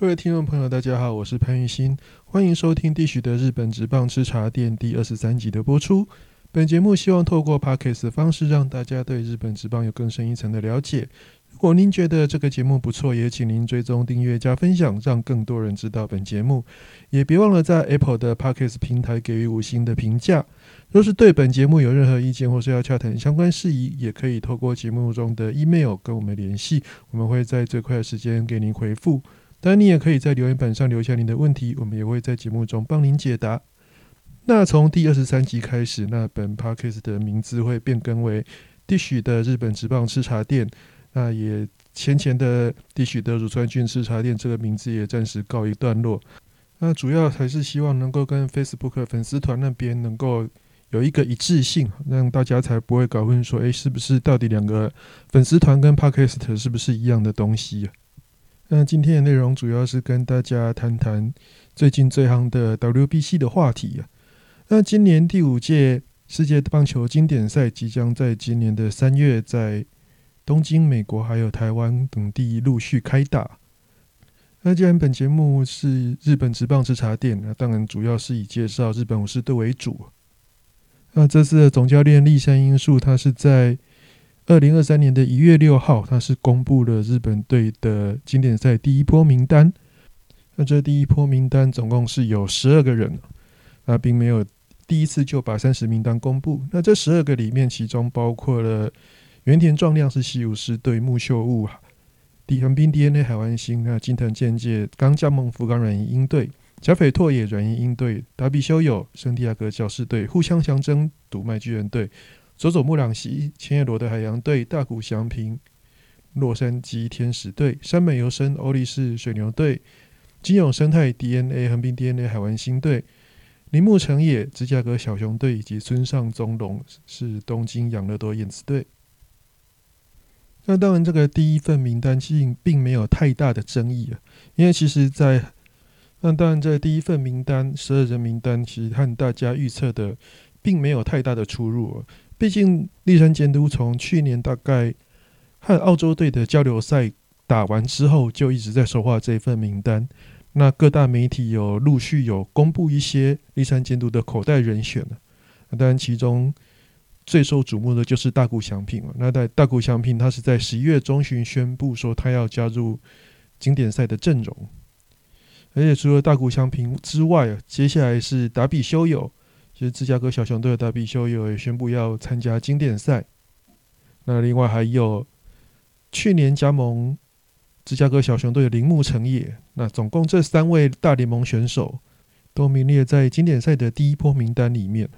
各位听众朋友，大家好，我是潘玉新，欢迎收听《地许的日本职棒吃茶店》第二十三集的播出。本节目希望透过 podcast 的方式，让大家对日本职棒有更深一层的了解。如果您觉得这个节目不错，也请您追踪、订阅、加分享，让更多人知道本节目。也别忘了在 Apple 的 podcast 平台给予五星的评价。若是对本节目有任何意见，或是要洽谈相关事宜，也可以透过节目中的 email 跟我们联系，我们会在最快的时间给您回复。当然，你也可以在留言板上留下您的问题，我们也会在节目中帮您解答。那从第二十三集开始，那本 podcast 的名字会变更为“ Dish 的日本职棒吃茶店”。那也前前的“ Dish 的乳酸菌吃茶店”这个名字也暂时告一段落。那主要还是希望能够跟 Facebook 粉丝团那边能够有一个一致性，让大家才不会搞混说，诶，是不是到底两个粉丝团跟 podcast 是不是一样的东西？那今天的内容主要是跟大家谈谈最近最夯的 WBC 的话题啊。那今年第五届世界棒球经典赛即将在今年的三月在东京、美国还有台湾等地陆续开打。那既然本节目是日本职棒之茶店，那当然主要是以介绍日本武士队为主。那这次的总教练立山英树，他是在。二零二三年的一月六号，他是公布了日本队的经典赛第一波名单。那这第一波名单总共是有十二个人，那并没有第一次就把三十名单公布。那这十二个里面，其中包括了原田壮亮是西武士队木秀悟，底横滨 DNA 海湾星，那金藤健介刚加盟福冈软银鹰队，甲斐拓也软银鹰队，达比修友圣地亚哥教士队，互相相争独卖巨人队。佐佐木朗希、千叶罗的海洋队、大谷翔平、洛杉矶天使队、山本由生、欧力士水牛队、金永生态 DNA、横滨 DNA 海湾星队、铃木成也芝加哥小熊队以及村上宗隆是东京养乐多燕子队。那当然，这个第一份名单其实并没有太大的争议啊，因为其实，在那当然，这第一份名单十二人名单其实和大家预测的并没有太大的出入。毕竟，立山监督从去年大概和澳洲队的交流赛打完之后，就一直在筹划这份名单。那各大媒体有陆续有公布一些立山监督的口袋人选了。当然，其中最受瞩目的就是大谷翔平了。那在大谷翔平，他是在十一月中旬宣布说他要加入经典赛的阵容。而且除了大谷翔平之外，接下来是达比修友。其实芝加哥小熊队的大比修也宣布要参加经典赛。那另外还有去年加盟芝加哥小熊队的铃木成也。那总共这三位大联盟选手都名列在经典赛的第一波名单里面。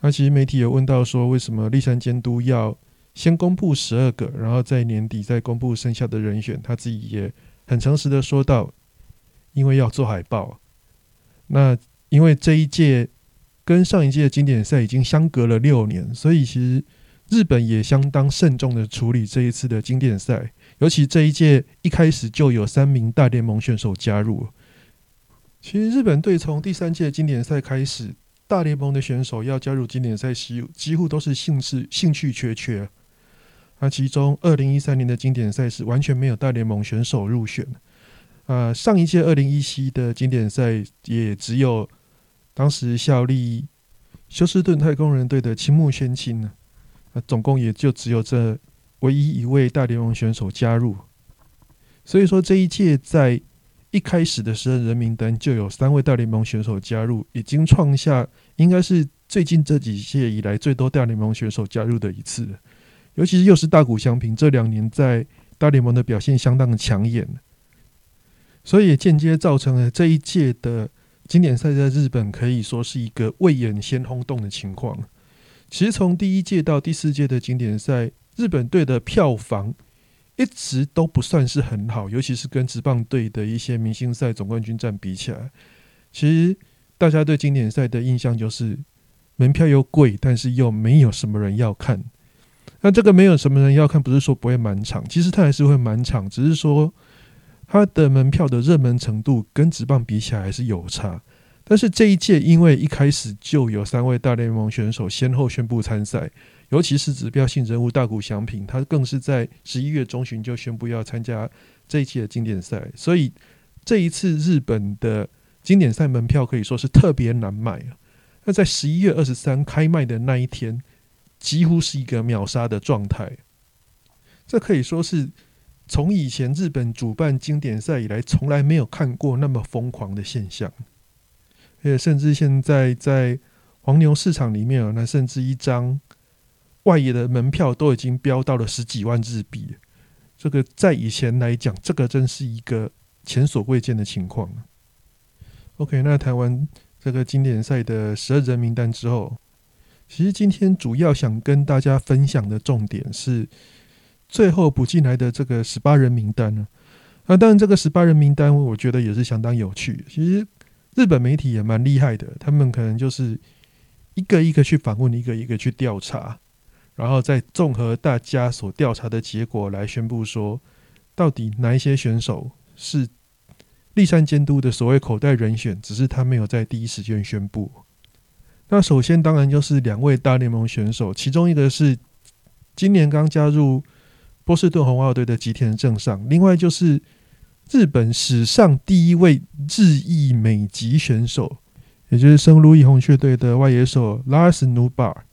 那其实媒体有问到说，为什么立山监督要先公布十二个，然后在年底再公布剩下的人选？他自己也很诚实的说到，因为要做海报。那因为这一届。跟上一届的经典赛已经相隔了六年，所以其实日本也相当慎重的处理这一次的经典赛。尤其这一届一开始就有三名大联盟选手加入。其实日本队从第三届经典赛开始，大联盟的选手要加入经典赛，几几乎都是兴致兴趣缺缺。那其中二零一三年的经典赛是完全没有大联盟选手入选。啊，上一届二零一七的经典赛也只有。当时效力休斯顿太空人队的青木宣清呢，那总共也就只有这唯一一位大联盟选手加入，所以说这一届在一开始的十二人名单就有三位大联盟选手加入，已经创下应该是最近这几届以来最多大联盟选手加入的一次了，尤其是又是大谷翔平这两年在大联盟的表现相当的抢眼，所以也间接造成了这一届的。经典赛在日本可以说是一个未演先轰动的情况。其实从第一届到第四届的经典赛，日本队的票房一直都不算是很好，尤其是跟职棒队的一些明星赛总冠军战比起来。其实大家对经典赛的印象就是门票又贵，但是又没有什么人要看。那这个没有什么人要看，不是说不会满场，其实它还是会满场，只是说。它的门票的热门程度跟职棒比起来还是有差，但是这一届因为一开始就有三位大联盟选手先后宣布参赛，尤其是指标性人物大谷翔平，他更是在十一月中旬就宣布要参加这一届的经典赛，所以这一次日本的经典赛门票可以说是特别难买啊。那在十一月二十三开卖的那一天，几乎是一个秒杀的状态。这可以说是从以前日本主办经典赛以来，从来没有看过那么疯狂的现象。甚至现在在黄牛市场里面啊，那甚至一张外野的门票都已经飙到了十几万日币。这个在以前来讲，这个真是一个前所未见的情况。OK，那谈完这个经典赛的十二人名单之后，其实今天主要想跟大家分享的重点是最后补进来的这个十八人名单呢。啊，当然这个十八人名单，我觉得也是相当有趣。其实日本媒体也蛮厉害的，他们可能就是一个一个去访问，一个一个去调查。然后再综合大家所调查的结果来宣布说，到底哪一些选手是立山监督的所谓口袋人选，只是他没有在第一时间宣布。那首先当然就是两位大联盟选手，其中一个是今年刚加入波士顿红袜队的吉田正尚，另外就是日本史上第一位日裔美籍选手，也就是圣路易红雀队的外野手拉斯努巴。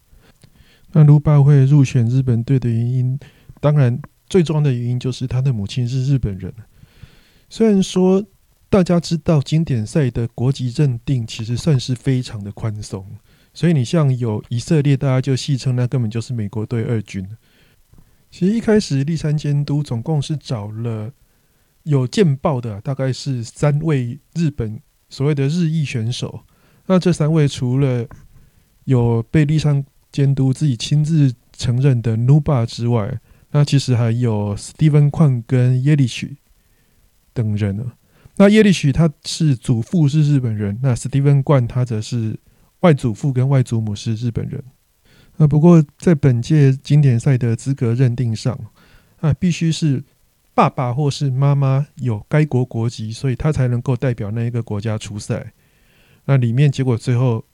那卢巴会入选日本队的原因，当然最重要的原因就是他的母亲是日本人。虽然说大家知道经典赛的国籍认定其实算是非常的宽松，所以你像有以色列，大家就戏称那根本就是美国队二军。其实一开始立山监督总共是找了有见报的，大概是三位日本所谓的日裔选手。那这三位除了有被立山监督自己亲自承认的 Nuba 之外，那其实还有 Steven 矿跟耶利许等人呢。那耶利许他是祖父是日本人，那 Steven 冠他则是外祖父跟外祖母是日本人。啊，不过在本届经典赛的资格认定上，啊，必须是爸爸或是妈妈有该国国籍，所以他才能够代表那一个国家出赛。那里面结果最后。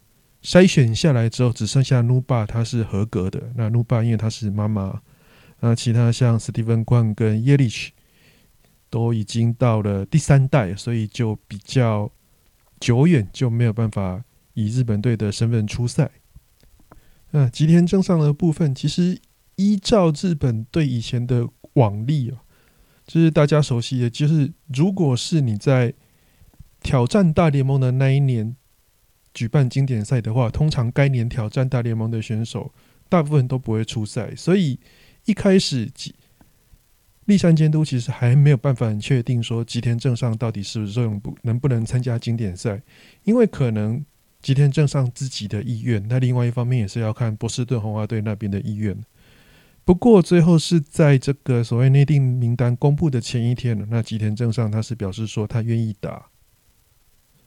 筛选下来之后，只剩下努巴他是合格的。那努巴因为他是妈妈，那其他像史蒂芬冠跟耶利奇都已经到了第三代，所以就比较久远，就没有办法以日本队的身份出赛。嗯吉田正上的部分，其实依照日本对以前的往例啊，就是大家熟悉的，就是如果是你在挑战大联盟的那一年。举办经典赛的话，通常该年挑战大联盟的选手大部分都不会出赛，所以一开始吉立山监督其实还没有办法很确定说吉田正尚到底是不是不能不能参加经典赛，因为可能吉田正尚自己的意愿，那另外一方面也是要看波士顿红袜队那边的意愿。不过最后是在这个所谓内定名单公布的前一天那吉田正尚他是表示说他愿意打。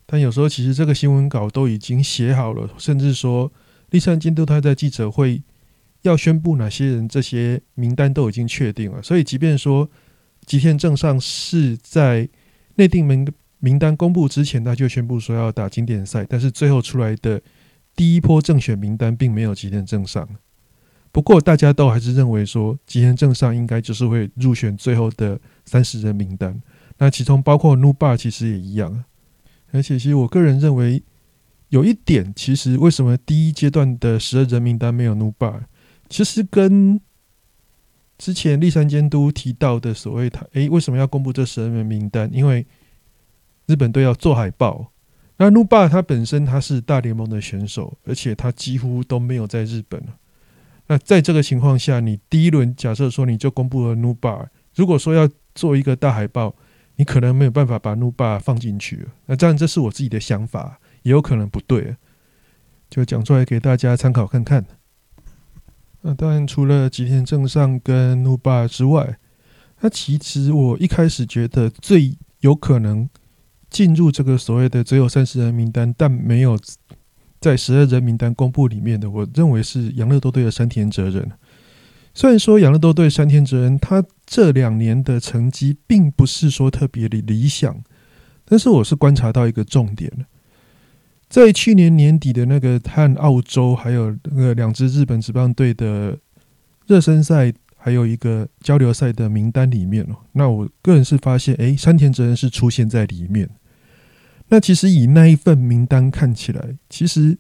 但有时候，其实这个新闻稿都已经写好了，甚至说立山监督他在记者会要宣布哪些人，这些名单都已经确定了。所以，即便说吉田正尚是在内定名名单公布之前，他就宣布说要打经典赛，但是最后出来的第一波正选名单并没有吉田正尚。不过，大家都还是认为说吉田正尚应该就是会入选最后的三十人名单。那其中包括 Nuba 其实也一样。而且，其实我个人认为，有一点，其实为什么第一阶段的十二人名单没有努巴，其实跟之前立山监督提到的所谓他，诶，为什么要公布这十二人名单？因为日本队要做海报。那努巴他本身他是大联盟的选手，而且他几乎都没有在日本。那在这个情况下，你第一轮假设说你就公布了努巴，如果说要做一个大海报。你可能没有办法把努巴放进去，那当然这是我自己的想法，也有可能不对，就讲出来给大家参考看看。那当然除了吉田正尚跟努巴之外，那其实我一开始觉得最有可能进入这个所谓的只有三十人名单，但没有在十二人名单公布里面的，我认为是养乐多队的山田哲人。虽然说养乐多队山田哲人他这两年的成绩并不是说特别的理想，但是我是观察到一个重点在去年年底的那个和澳洲还有那个两支日本职棒队的热身赛还有一个交流赛的名单里面哦。那我个人是发现，诶，山田哲人是出现在里面。那其实以那一份名单看起来，其实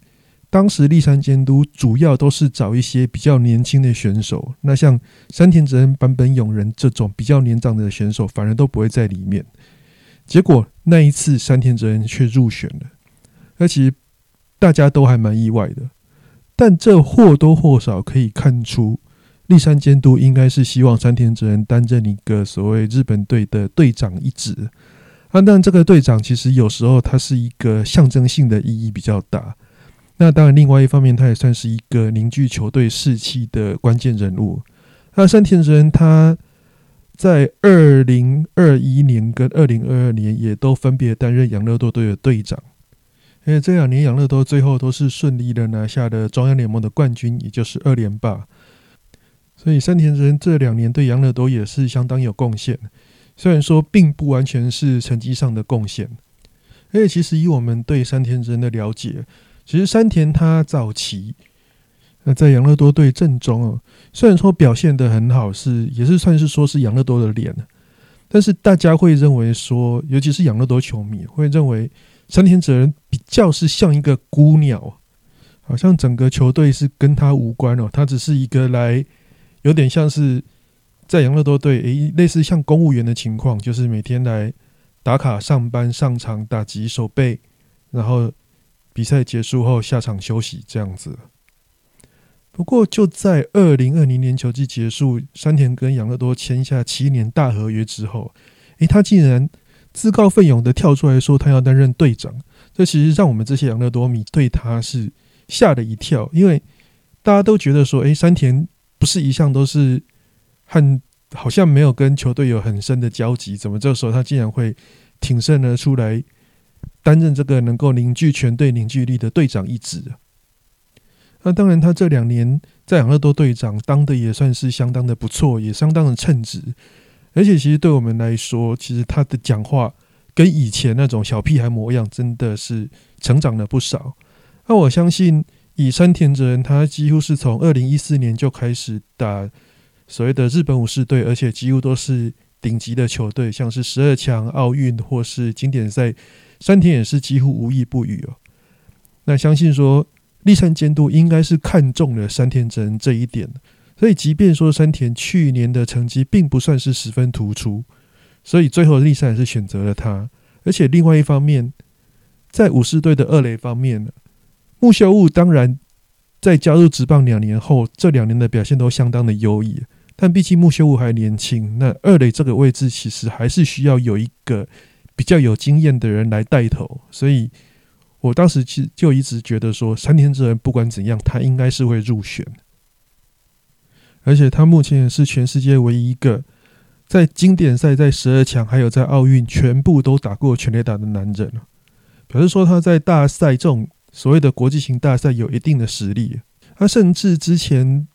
当时立山监督主要都是找一些比较年轻的选手。那像山田哲人、坂本勇人这种比较年长的选手，反而都不会在里面。结果那一次山田哲人却入选了，那其实大家都还蛮意外的。但这或多或少可以看出，立山监督应该是希望山田哲人担任一个所谓日本队的队长一职。啊，但这个队长其实有时候他是一个象征性的意义比较大。那当然，另外一方面，他也算是一个凝聚球队士气的关键人物。那山田人他在二零二一年跟二零二二年也都分别担任养乐多队的队长。因为这两年养乐多最后都是顺利的拿下了中央联盟的冠军，也就是二连霸。所以山田人这两年对养乐多也是相当有贡献。虽然说并不完全是成绩上的贡献，而且其实以我们对山田人的了解，其实山田他早期那在养乐多队阵中哦，虽然说表现的很好，是也是算是说是养乐多的脸，但是大家会认为说，尤其是养乐多球迷会认为山田哲人比较是像一个孤鸟，好像整个球队是跟他无关哦，他只是一个来有点像是。在养乐多队，诶，类似像公务员的情况，就是每天来打卡上班、上场、打击、手背，然后比赛结束后下场休息这样子。不过，就在二零二零年球季结束，山田跟养乐多签下七年大合约之后，诶，他竟然自告奋勇的跳出来说他要担任队长。这其实让我们这些养乐多迷对他是吓了一跳，因为大家都觉得说，诶，山田不是一向都是。和好像没有跟球队有很深的交集，怎么这个时候他竟然会挺身而出来担任这个能够凝聚全队凝聚力的队长一职那当然，他这两年在养乐多队长当的也算是相当的不错，也相当的称职。而且，其实对我们来说，其实他的讲话跟以前那种小屁孩模样真的是成长了不少。那我相信，以山田哲人，他几乎是从二零一四年就开始打。所谓的日本武士队，而且几乎都是顶级的球队，像是十二强、奥运或是经典赛，山田也是几乎无一不语哦。那相信说立山监督应该是看中了山田真这一点，所以即便说山田去年的成绩并不算是十分突出，所以最后立山还是选择了他。而且另外一方面，在武士队的二垒方面，木秀悟当然在加入职棒两年后，这两年的表现都相当的优异。但毕竟木修武还年轻，那二垒这个位置其实还是需要有一个比较有经验的人来带头，所以我当时其就一直觉得说，山田哲人不管怎样，他应该是会入选，而且他目前也是全世界唯一一个在经典赛、在十二强还有在奥运全部都打过全垒打的男人表示说他在大赛这种所谓的国际型大赛有一定的实力，他甚至之前。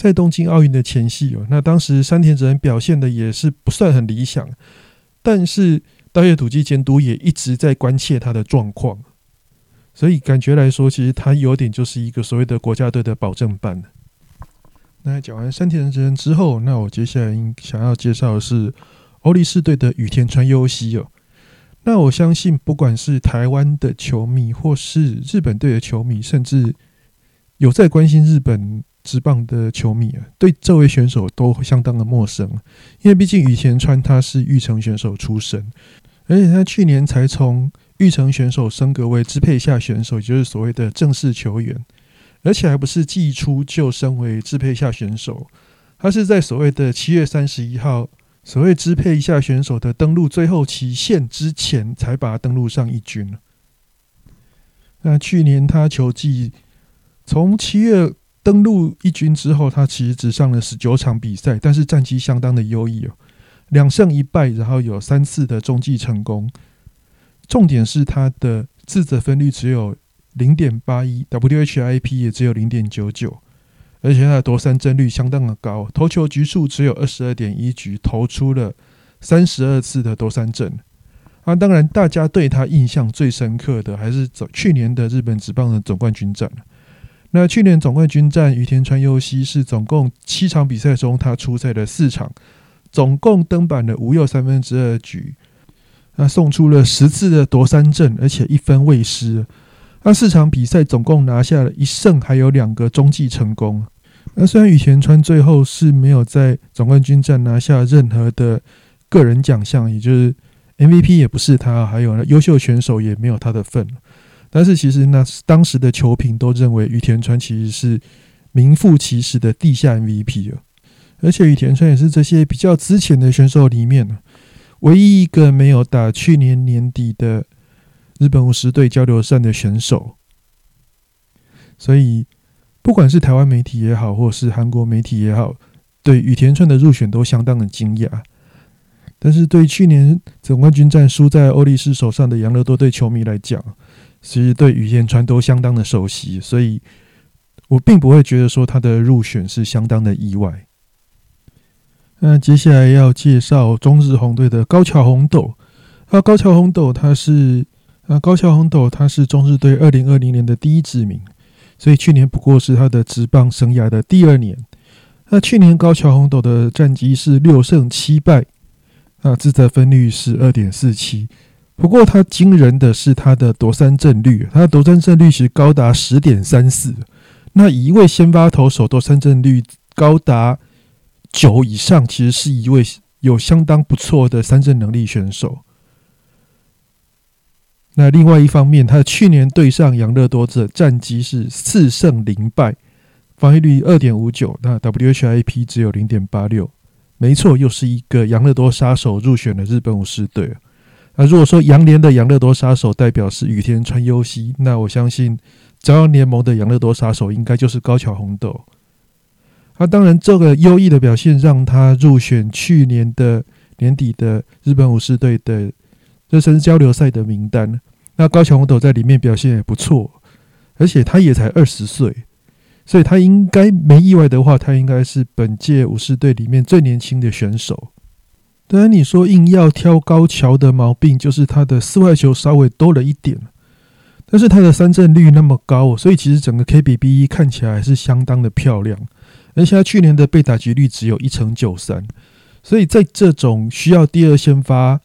在东京奥运的前夕哦，那当时山田哲人表现的也是不算很理想，但是大月土基监督也一直在关切他的状况，所以感觉来说，其实他有点就是一个所谓的国家队的保证班。那讲完山田哲人之后，那我接下来想要介绍的是欧力士队的羽田川优希哦。那我相信，不管是台湾的球迷，或是日本队的球迷，甚至有在关心日本。职棒的球迷啊，对这位选手都相当的陌生，因为毕竟羽田川他是玉成选手出身，而且他去年才从玉成选手升格为支配下选手，也就是所谓的正式球员，而且还不是季初就升为支配下选手，他是在所谓的七月三十一号所谓支配下选手的登录最后期限之前才把他登录上一军那去年他球季从七月。登陆一军之后，他其实只上了十九场比赛，但是战绩相当的优异哦，两胜一败，然后有三次的中继成功。重点是他的自责分率只有零点八一，WHIP 也只有零点九九，而且他的夺三帧率相当的高，投球局数只有二十二点一局，投出了三十二次的夺三振。啊，当然大家对他印象最深刻的还是走去年的日本职棒的总冠军战那去年总冠军战，羽田川优希是总共七场比赛中，他出赛了四场，总共登板了无忧三分之二局，那送出了十次的夺三振，而且一分未失。那四场比赛总共拿下了一胜，还有两个中继成功。那虽然羽田川最后是没有在总冠军战拿下任何的个人奖项，也就是 MVP 也不是他，还有优秀选手也没有他的份。但是其实那当时的球评都认为羽田川其实是名副其实的地下 MVP 了，而且羽田川也是这些比较之前的选手里面，唯一一个没有打去年年底的日本五十队交流赛的选手。所以不管是台湾媒体也好，或是韩国媒体也好，对羽田川的入选都相当的惊讶。但是对去年总冠军战输在欧力士手上的养乐多队球迷来讲，其实对羽田川都相当的熟悉，所以我并不会觉得说他的入选是相当的意外。那接下来要介绍中日红队的高桥红斗。啊，高桥红斗他是啊，高桥红斗他是中日队二零二零年的第一指名，所以去年不过是他的职棒生涯的第二年。那去年高桥红斗的战绩是六胜七败，啊，自责分率是二点四七。不过，他惊人的是他的夺三振率，他的夺三振率是高达十点三四。那一位先发投手夺三振率高达九以上，其实是一位有相当不错的三振能力选手。那另外一方面，他去年对上养乐多的战绩是四胜零败，防御率二点五九，那 WHIP 只有零点八六。没错，又是一个养乐多杀手入选了日本武士队。那如果说杨联的养乐多杀手代表是雨田川优希，那我相信朝阳联盟的养乐多杀手应该就是高桥红豆。那当然，这个优异的表现让他入选去年的年底的日本武士队的热身交流赛的名单。那高桥红豆在里面表现也不错，而且他也才二十岁，所以他应该没意外的话，他应该是本届武士队里面最年轻的选手。当然，你说硬要挑高桥的毛病，就是他的四外球稍微多了一点，但是他的三振率那么高，所以其实整个 KBB 看起来还是相当的漂亮。而且他去年的被打击率只有一成九三，所以在这种需要第二先发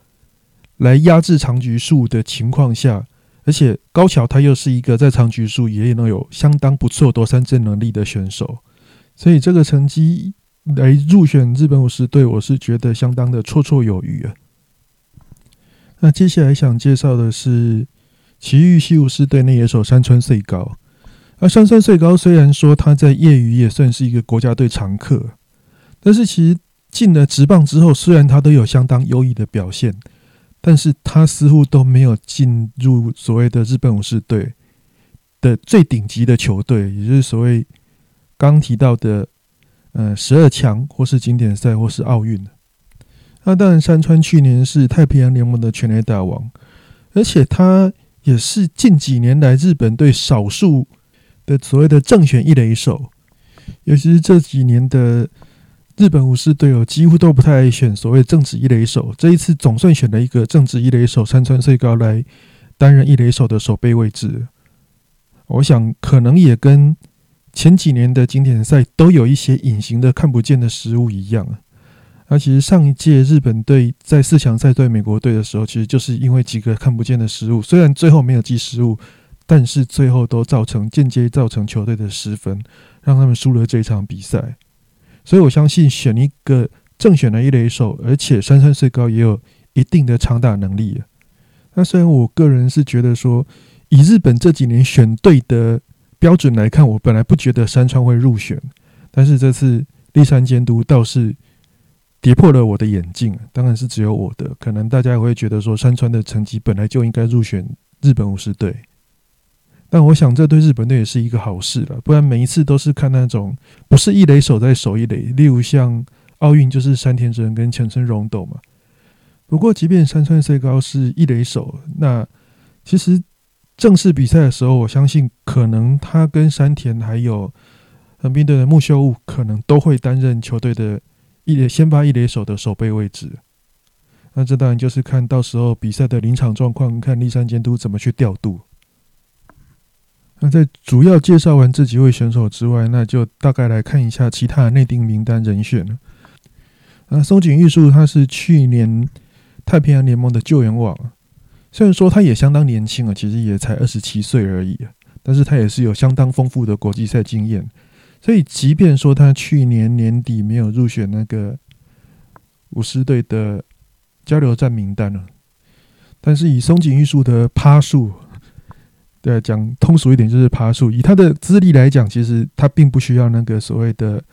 来压制长局数的情况下，而且高桥他又是一个在长局数也能有相当不错夺三振能力的选手，所以这个成绩。来入选日本武士队，我是觉得相当的绰绰有余啊。那接下来想介绍的是奇遇西武士队内野手山川穗高。而山川穗高虽然说他在业余也算是一个国家队常客，但是其实进了职棒之后，虽然他都有相当优异的表现，但是他似乎都没有进入所谓的日本武士队的最顶级的球队，也就是所谓刚提到的。呃，十二强或是经典赛或是奥运那当然，山川去年是太平洋联盟的全垒打王，而且他也是近几年来日本队少数的所谓的正选一垒手。尤其是这几年的日本武士队友几乎都不太爱选所谓正职一垒手，这一次总算选了一个正职一垒手山川穗高来担任一垒手的守备位置。我想可能也跟。前几年的经典赛都有一些隐形的看不见的失误一样啊，那其实上一届日本队在四强赛对美国队的时候，其实就是因为几个看不见的失误，虽然最后没有记失误，但是最后都造成间接造成球队的失分，让他们输了这场比赛。所以我相信选一个正选的一垒手，而且山川穗高也有一定的长打能力。那虽然我个人是觉得说，以日本这几年选对的。标准来看，我本来不觉得山川会入选，但是这次立山监督倒是跌破了我的眼镜。当然是只有我的，可能大家也会觉得说山川的成绩本来就应该入选日本武士队。但我想这对日本队也是一个好事了，不然每一次都是看那种不是一垒手在守一垒，例如像奥运就是山田哲人跟前村荣斗嘛。不过即便山川最高是一垒手，那其实。正式比赛的时候，我相信可能他跟山田还有横滨队的木秀悟可能都会担任球队的一垒先发一垒手的守备位置。那这当然就是看到时候比赛的临场状况，看立山监督怎么去调度。那在主要介绍完这几位选手之外，那就大概来看一下其他的内定名单人选了。啊，松井玉树他是去年太平洋联盟的救援网，虽然说他也相当年轻啊，其实也才二十七岁而已，但是他也是有相当丰富的国际赛经验。所以，即便说他去年年底没有入选那个武士队的交流战名单了，但是以松井玉树的趴数。对，讲通俗一点就是爬树。以他的资历来讲，其实他并不需要那个所谓的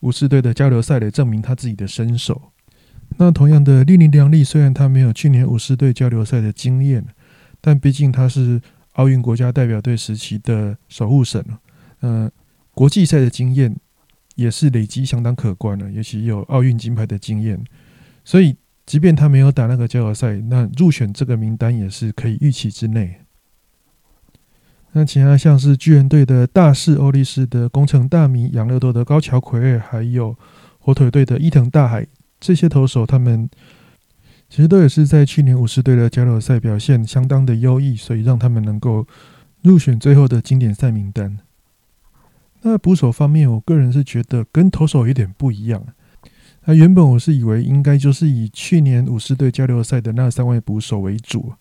武士队的交流赛来证明他自己的身手。那同样的，利尼良利虽然他没有去年武士队交流赛的经验，但毕竟他是奥运国家代表队时期的守护神嗯，国际赛的经验也是累积相当可观的，尤其有奥运金牌的经验。所以，即便他没有打那个交流赛，那入选这个名单也是可以预期之内。那其他像是巨人队的大势欧力士的工程大米、养乐多的高桥奎二，还有火腿队的伊藤大海这些投手，他们其实都也是在去年武士队的交流赛表现相当的优异，所以让他们能够入选最后的经典赛名单。那捕手方面，我个人是觉得跟投手有点不一样。那原本我是以为应该就是以去年武士队交流赛的那三位捕手为主。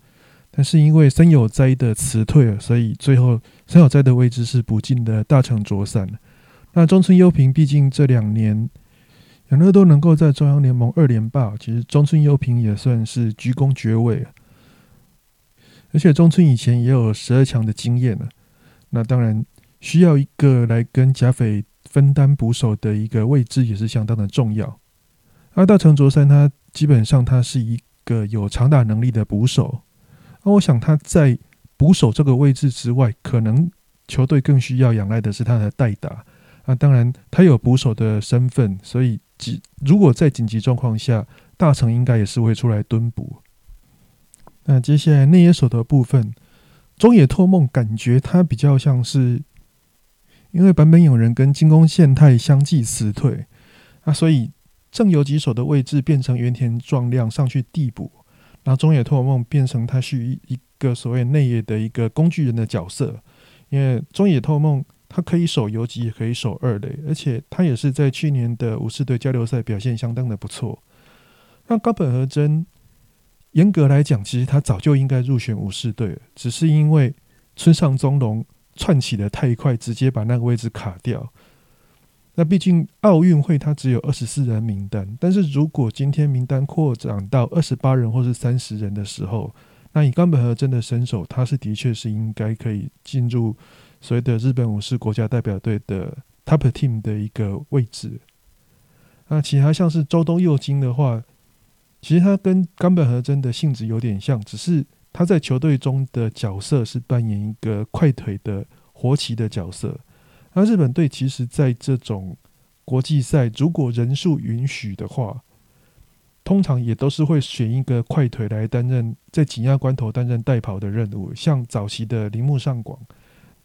但是因为森有哉的辞退，所以最后森有哉的位置是补进的大城卓散。那中村优平毕竟这两年养乐多能够在中央联盟二连霸，其实中村优平也算是居功厥伟。而且中村以前也有十二强的经验了，那当然需要一个来跟贾斐分担捕手的一个位置也是相当的重要。而大城卓三他基本上他是一个有长打能力的捕手。那我想他在捕手这个位置之外，可能球队更需要仰赖的是他的代打。啊，当然他有捕手的身份，所以紧如果在紧急状况下，大成应该也是会出来蹲捕。那接下来内野手的部分，中野拓梦感觉他比较像是因为坂本勇人跟金宫宪太相继辞退，啊，所以正游击手的位置变成原田壮亮上去递补。然后中野拓梦变成他是一一个所谓内野的一个工具人的角色，因为中野拓梦他可以守游击，也可以守二垒，而且他也是在去年的武士队交流赛表现相当的不错。那高本和真，严格来讲，其实他早就应该入选武士队，只是因为村上宗隆窜起的太快，直接把那个位置卡掉。那毕竟奥运会它只有二十四人名单，但是如果今天名单扩展到二十八人或是三十人的时候，那以冈本和真的身手，他是的确是应该可以进入所谓的日本武士国家代表队的 top team 的一个位置。那其他像是周东佑金的话，其实他跟冈本和真的性质有点像，只是他在球队中的角色是扮演一个快腿的活棋的角色。那日本队其实，在这种国际赛，如果人数允许的话，通常也都是会选一个快腿来担任在紧要关头担任代跑的任务。像早期的铃木上广，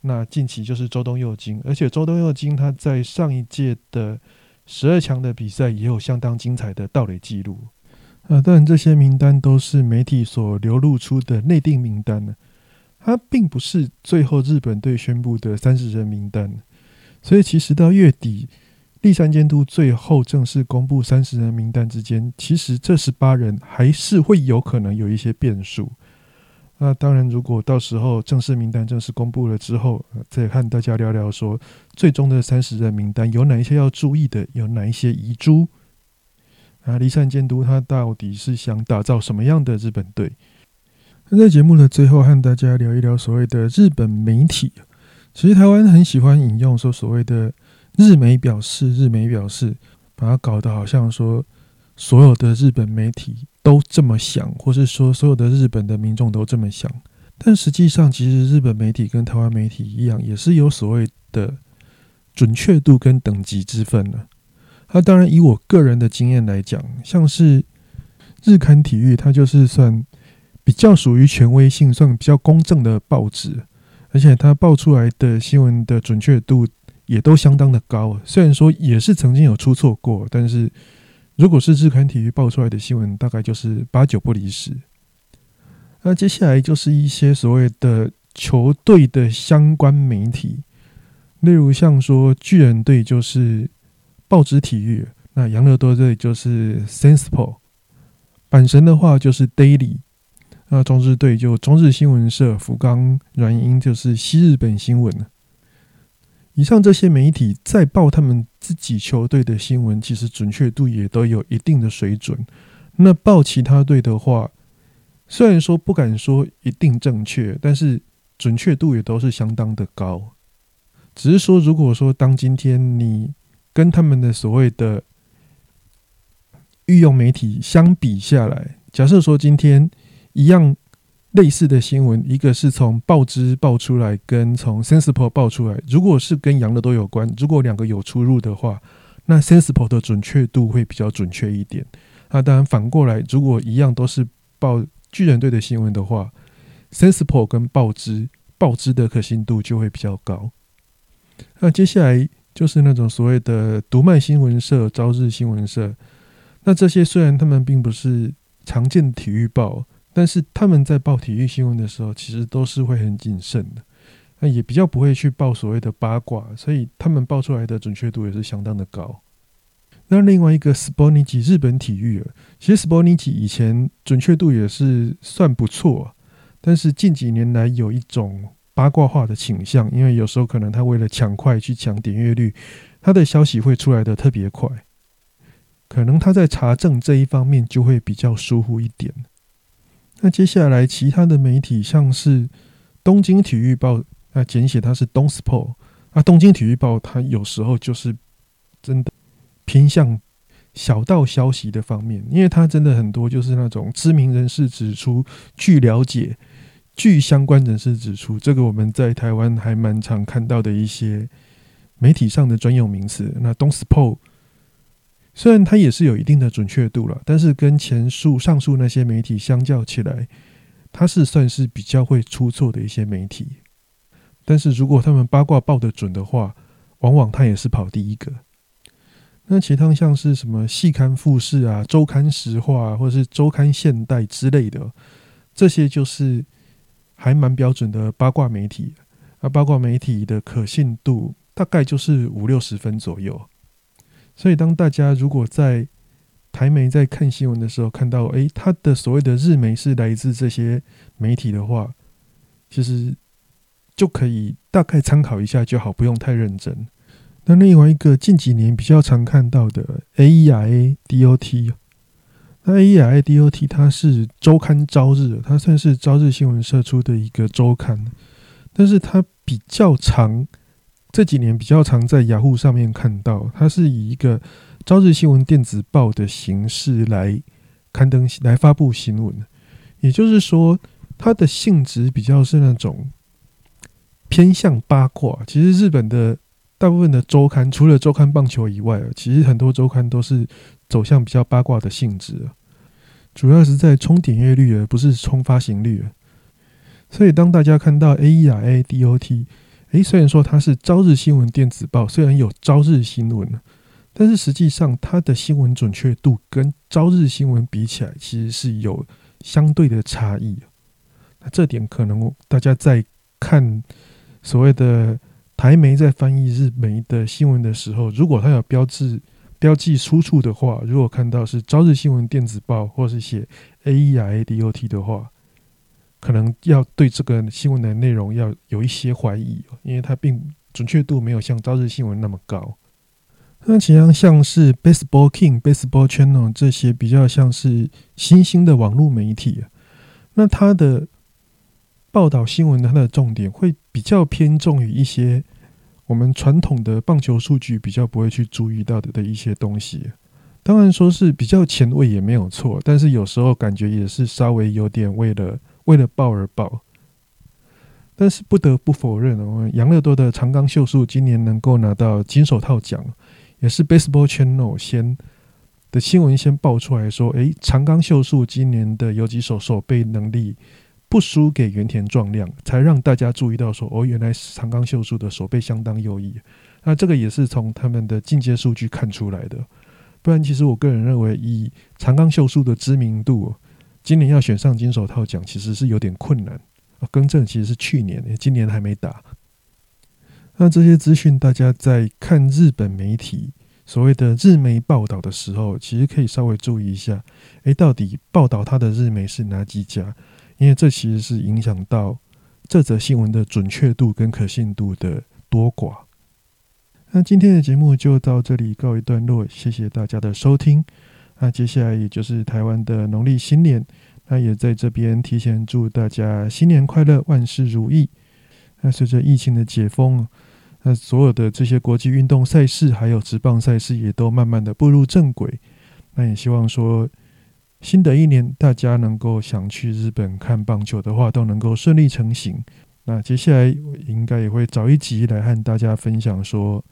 那近期就是周东佑京，而且周东佑京他在上一届的十二强的比赛也有相当精彩的盗垒记录。啊，当然这些名单都是媒体所流露出的内定名单呢，它并不是最后日本队宣布的三十人名单。所以，其实到月底，立山监督最后正式公布三十人名单之间，其实这十八人还是会有可能有一些变数。那当然，如果到时候正式名单正式公布了之后，再和大家聊聊说，最终的三十人名单有哪一些要注意的，有哪一些遗珠。啊，离散监督他到底是想打造什么样的日本队？那在节目的最后，和大家聊一聊所谓的日本媒体。其实台湾很喜欢引用说所谓的日媒表示，日媒表示，把它搞得好像说所有的日本媒体都这么想，或是说所有的日本的民众都这么想。但实际上，其实日本媒体跟台湾媒体一样，也是有所谓的准确度跟等级之分的。那当然，以我个人的经验来讲，像是日刊体育，它就是算比较属于权威性、算比较公正的报纸。而且他报出来的新闻的准确度也都相当的高，虽然说也是曾经有出错过，但是如果是日刊体育报出来的新闻，大概就是八九不离十。那接下来就是一些所谓的球队的相关媒体，例如像说巨人队就是报纸体育，那杨乐多队就是 Sensible，阪神的话就是 Daily，那中日队就中日新闻社，福冈软银就是西日本新闻以上这些媒体在报他们自己球队的新闻，其实准确度也都有一定的水准。那报其他队的话，虽然说不敢说一定正确，但是准确度也都是相当的高。只是说，如果说当今天你跟他们的所谓的御用媒体相比下来，假设说今天一样。类似的新闻，一个是从报纸报出来，跟从 Sensible 报出来。如果是跟羊的都有关，如果两个有出入的话，那 Sensible 的准确度会比较准确一点。那当然反过来，如果一样都是报巨人队的新闻的话，Sensible 跟报纸报纸的可信度就会比较高。那接下来就是那种所谓的读卖新闻社、朝日新闻社。那这些虽然他们并不是常见的体育报。但是他们在报体育新闻的时候，其实都是会很谨慎的，那也比较不会去报所谓的八卦，所以他们报出来的准确度也是相当的高。那另外一个 s p o n i c 日本体育，其实 s p o n i c 以前准确度也是算不错，但是近几年来有一种八卦化的倾向，因为有时候可能他为了抢快去抢点阅率，他的消息会出来的特别快，可能他在查证这一方面就会比较疏忽一点。那接下来，其他的媒体像是《东京体育报》，那简写它是东 sport 啊，《东京体育报》它有时候就是真的偏向小道消息的方面，因为它真的很多就是那种知名人士指出、据了解、据相关人士指出，这个我们在台湾还蛮常看到的一些媒体上的专用名词。那东 spo。虽然它也是有一定的准确度了，但是跟前述上述那些媒体相较起来，它是算是比较会出错的一些媒体。但是如果他们八卦报的准的话，往往它也是跑第一个。那其他像是什么细刊复试啊、周刊实话或者是周刊现代之类的，这些就是还蛮标准的八卦媒体。那八卦媒体的可信度大概就是五六十分左右。所以，当大家如果在台媒在看新闻的时候，看到诶，他的所谓的日媒是来自这些媒体的话，其实就可以大概参考一下就好，不用太认真。那另外一个近几年比较常看到的 A E R A D O T，那 A E R A D O T 它是周刊朝日，它算是朝日新闻社出的一个周刊，但是它比较长。这几年比较常在雅虎上面看到，它是以一个朝日新闻电子报的形式来刊登、来发布新闻。也就是说，它的性质比较是那种偏向八卦。其实日本的大部分的周刊，除了周刊棒球以外，其实很多周刊都是走向比较八卦的性质，主要是在冲点阅率，而不是冲发行率。所以，当大家看到 A E R A D O T。诶，虽然说它是朝日新闻电子报，虽然有朝日新闻但是实际上它的新闻准确度跟朝日新闻比起来，其实是有相对的差异。那这点可能大家在看所谓的台媒在翻译日媒的新闻的时候，如果它有标志标记出处的话，如果看到是朝日新闻电子报，或是写 A E R A D O T 的话。可能要对这个新闻的内容要有一些怀疑，因为它并准确度没有像朝日新闻那么高。那其他像是 Baseball King、Baseball Channel 这些比较像是新兴的网络媒体，那它的报道新闻它的重点会比较偏重于一些我们传统的棒球数据比较不会去注意到的的一些东西。当然说是比较前卫也没有错，但是有时候感觉也是稍微有点为了。为了报而报，但是不得不否认哦，杨乐多的长冈秀树今年能够拿到金手套奖，也是 Baseball Channel 先的新闻先爆出来说，诶，长冈秀树今年的游击手手背能力不输给原田壮亮，才让大家注意到说，哦，原来长冈秀树的手背相当优异。那这个也是从他们的进阶数据看出来的，不然其实我个人认为，以长冈秀树的知名度。今年要选上金手套奖其实是有点困难啊更正其实是去年，今年还没打。那这些资讯，大家在看日本媒体所谓的日媒报道的时候，其实可以稍微注意一下，诶，到底报道它的日媒是哪几家？因为这其实是影响到这则新闻的准确度跟可信度的多寡。那今天的节目就到这里告一段落，谢谢大家的收听。那接下来也就是台湾的农历新年，那也在这边提前祝大家新年快乐，万事如意。那随着疫情的解封，那所有的这些国际运动赛事还有职棒赛事也都慢慢的步入正轨。那也希望说，新的一年大家能够想去日本看棒球的话，都能够顺利成行。那接下来应该也会找一集来和大家分享说。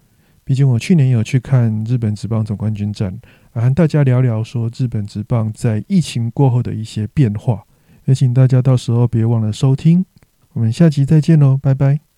毕竟我去年有去看日本职棒总冠军战，啊，和大家聊聊说日本职棒在疫情过后的一些变化，也请大家到时候别忘了收听。我们下集再见喽，拜拜。